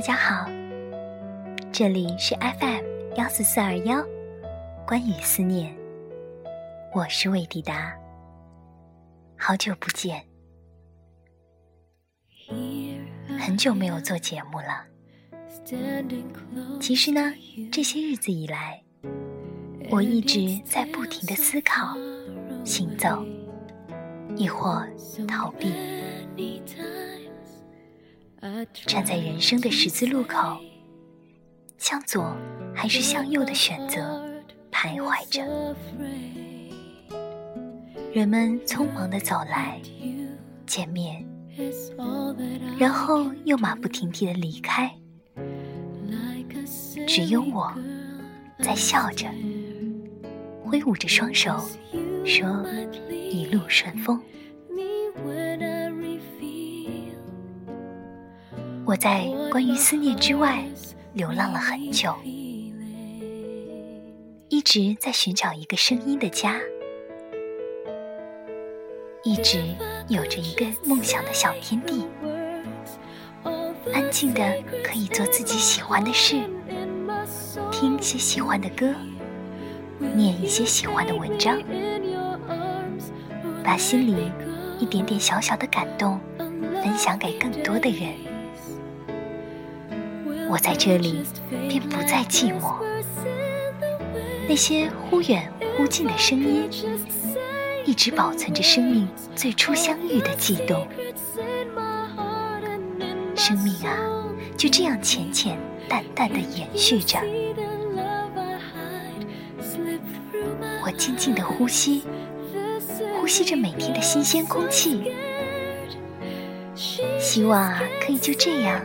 大家好，这里是 FM 幺四四二幺，关于思念，我是魏迪达，好久不见，很久没有做节目了。其实呢，这些日子以来，我一直在不停的思考、行走，亦或逃避。站在人生的十字路口，向左还是向右的选择徘徊着。人们匆忙的走来，见面，然后又马不停蹄的离开。只有我在笑着，挥舞着双手，说：“一路顺风。”我在关于思念之外流浪了很久，一直在寻找一个声音的家，一直有着一个梦想的小天地，安静的可以做自己喜欢的事，听些喜欢的歌，念一些喜欢的文章，把心里一点点小小的感动分享给更多的人。我在这里便不再寂寞，那些忽远忽近的声音，一直保存着生命最初相遇的悸动。生命啊，就这样浅浅淡淡的延续着。我静静的呼吸，呼吸着每天的新鲜空气，希望啊，可以就这样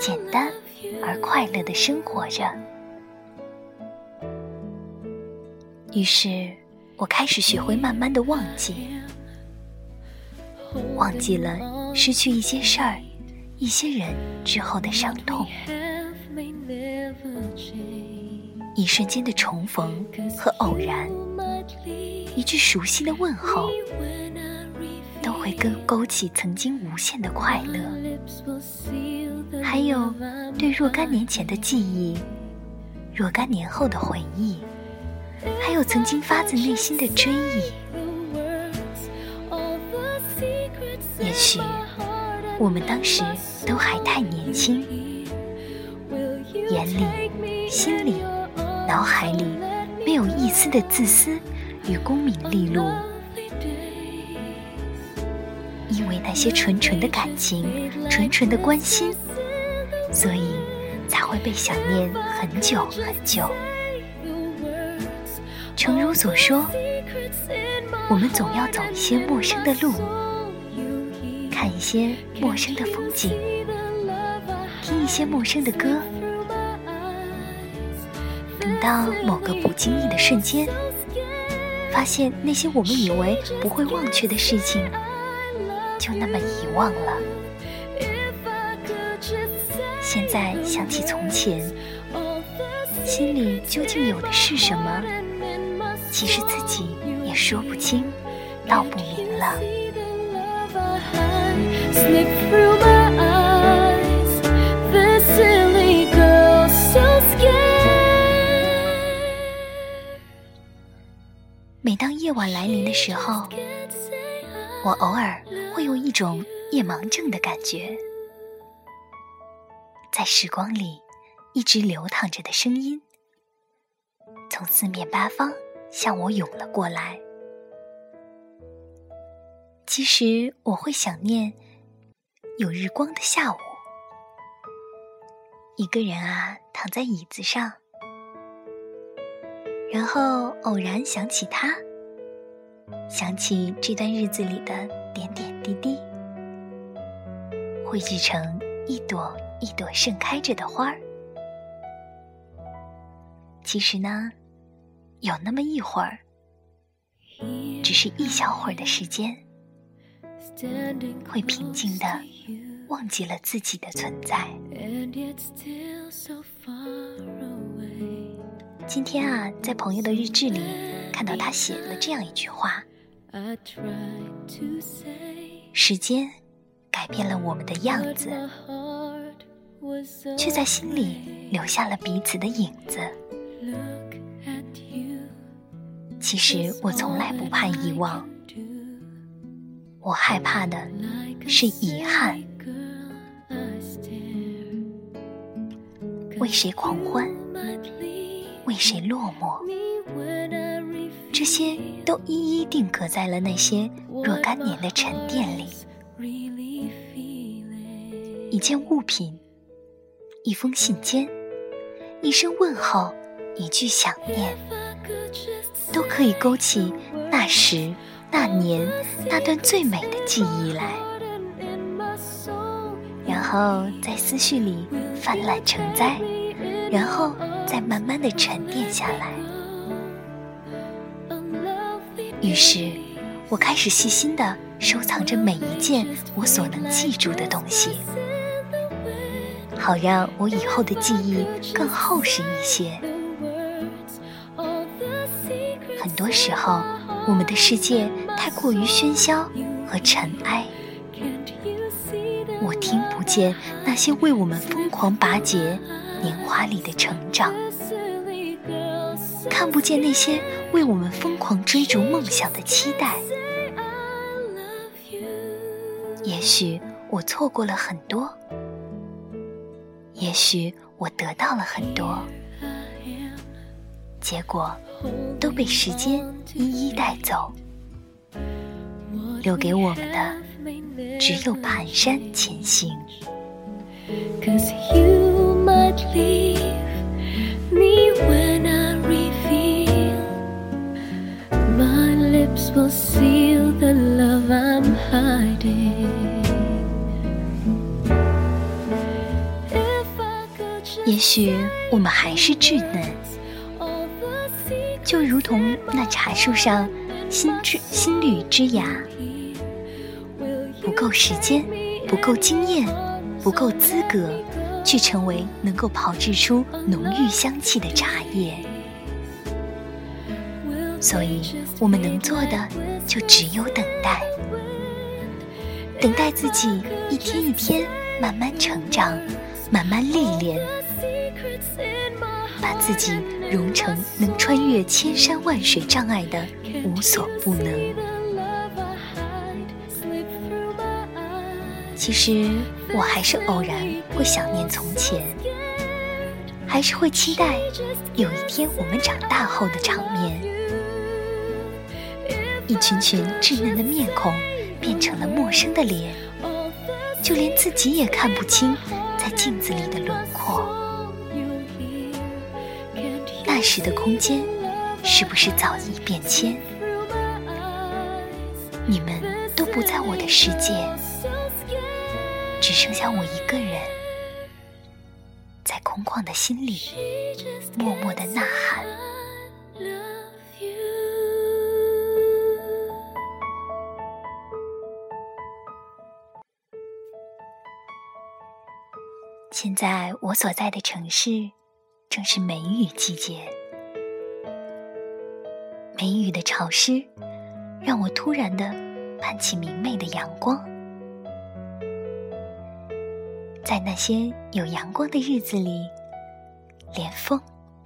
简单。而快乐的生活着。于是，我开始学会慢慢的忘记，忘记了失去一些事儿、一些人之后的伤痛。一瞬间的重逢和偶然，一句熟悉的问候，都会勾勾起曾经无限的快乐。还有对若干年前的记忆，若干年后的回忆，还有曾经发自内心的追忆。也许我们当时都还太年轻，眼里、心里、脑海里没有一丝的自私与功名利禄，因为那些纯纯的感情、纯纯的关心。所以才会被想念很久很久。诚如所说，我们总要走一些陌生的路，看一些陌生的风景，听一些陌生的歌。等到某个不经意的瞬间，发现那些我们以为不会忘却的事情，就那么遗忘了。现在想起从前，心里究竟有的是什么？其实自己也说不清，道不明了。每当夜晚来临的时候，我偶尔会有一种夜盲症的感觉。在时光里一直流淌着的声音，从四面八方向我涌了过来。其实我会想念有日光的下午，一个人啊躺在椅子上，然后偶然想起他，想起这段日子里的点点滴滴，汇聚成一朵。一朵盛开着的花儿，其实呢，有那么一会儿，只是一小会儿的时间，会平静的忘记了自己的存在。今天啊，在朋友的日志里看到他写了这样一句话：时间改变了我们的样子。却在心里留下了彼此的影子。其实我从来不怕遗忘，我害怕的是遗憾。为谁狂欢？为谁落寞？这些都一一定格在了那些若干年的沉淀里。一件物品，一封信笺，一声问候，一句想念，都可以勾起那时、那年、那段最美的记忆来，然后在思绪里泛滥成灾，然后再慢慢的沉淀下来。于是，我开始细心的收藏着每一件我所能记住的东西，好让我以后的记忆更厚实一些。很多时候，我们的世界太过于喧嚣和尘埃，我听不见那些为我们疯狂拔节年华里的成长。看不见那些为我们疯狂追逐梦想的期待，也许我错过了很多，也许我得到了很多，结果都被时间一一带走，留给我们的只有蹒跚前行。许我们还是稚嫩，就如同那茶树上新枝新绿枝芽，不够时间，不够经验，不够资格，去成为能够炮制出浓郁香气的茶叶。所以，我们能做的就只有等待，等待自己一天一天慢慢成长，慢慢历练，把自己融成能穿越千山万水障碍的无所不能。其实，我还是偶然会想念从前，还是会期待有一天我们长大后的场面。一群群稚嫩的面孔变成了陌生的脸，就连自己也看不清在镜子里的轮廓。那时的空间是不是早已变迁？你们都不在我的世界，只剩下我一个人，在空旷的心里默默的呐喊。现在我所在的城市正是梅雨季节，梅雨的潮湿让我突然的盼起明媚的阳光。在那些有阳光的日子里，连风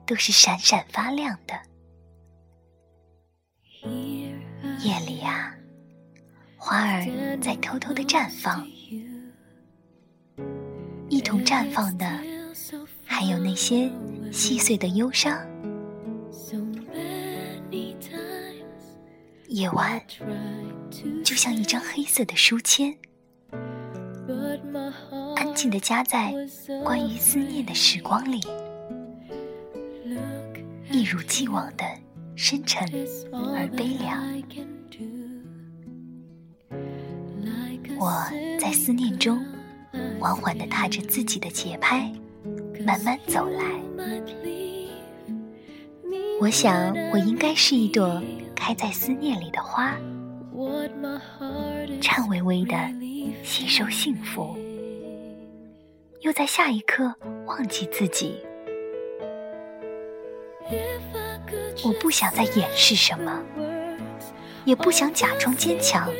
都是闪闪发亮的。夜里啊，花儿在偷偷的绽放。一同绽放的，还有那些细碎的忧伤。夜晚就像一张黑色的书签，安静的夹在关于思念的时光里，一如既往的深沉而悲凉。我在思念中。缓缓地踏着自己的节拍，慢慢走来。我想，我应该是一朵开在思念里的花，颤巍巍地吸收幸福，又在下一刻忘记自己。我不想再掩饰什么，也不想假装坚强。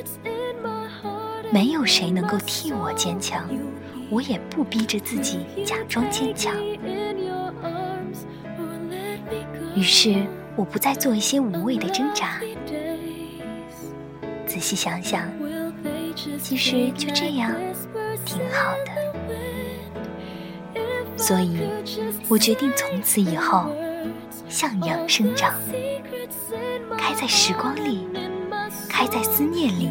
没有谁能够替我坚强。我也不逼着自己假装坚强。于是，我不再做一些无谓的挣扎。仔细想想，其实就这样挺好的。所以，我决定从此以后向阳生长，开在时光里，开在思念里，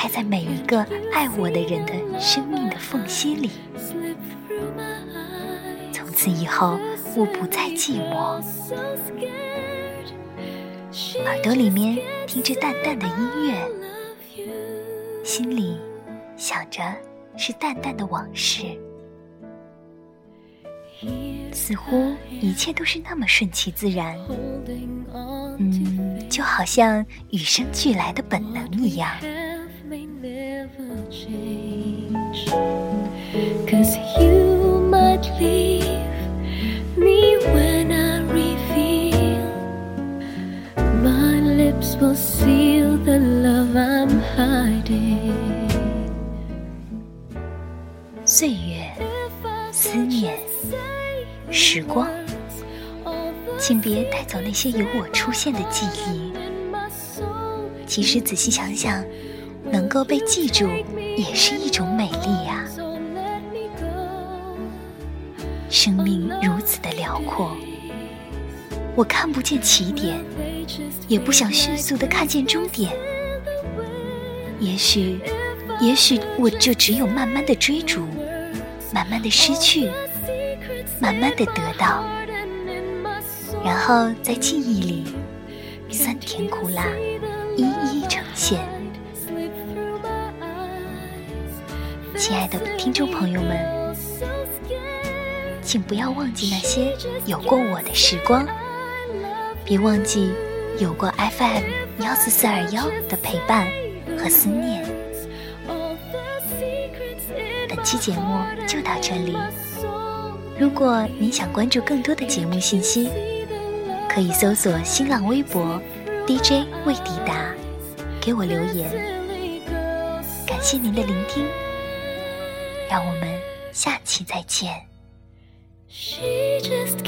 开在每一个爱我的人的生命的缝隙里。从此以后，我不再寂寞，耳朵里面听着淡淡的音乐，心里想着是淡淡的往事。似乎一切都是那么顺其自然，嗯，就好像与生俱来的本能一样。岁月，思念。时光，请别带走那些有我出现的记忆。其实仔细想想，能够被记住也是一种美丽我看不见起点，也不想迅速的看见终点。也许，也许我就只有慢慢的追逐，慢慢的失去。慢慢的得到，然后在记忆里，酸甜苦辣一一呈现。亲爱的听众朋友们，请不要忘记那些有过我的时光，别忘记有过 FM 幺四四二幺的陪伴和思念。本期节目就到这里。如果您想关注更多的节目信息，可以搜索新浪微博 DJ 未抵达，给我留言。感谢您的聆听，让我们下期再见。She just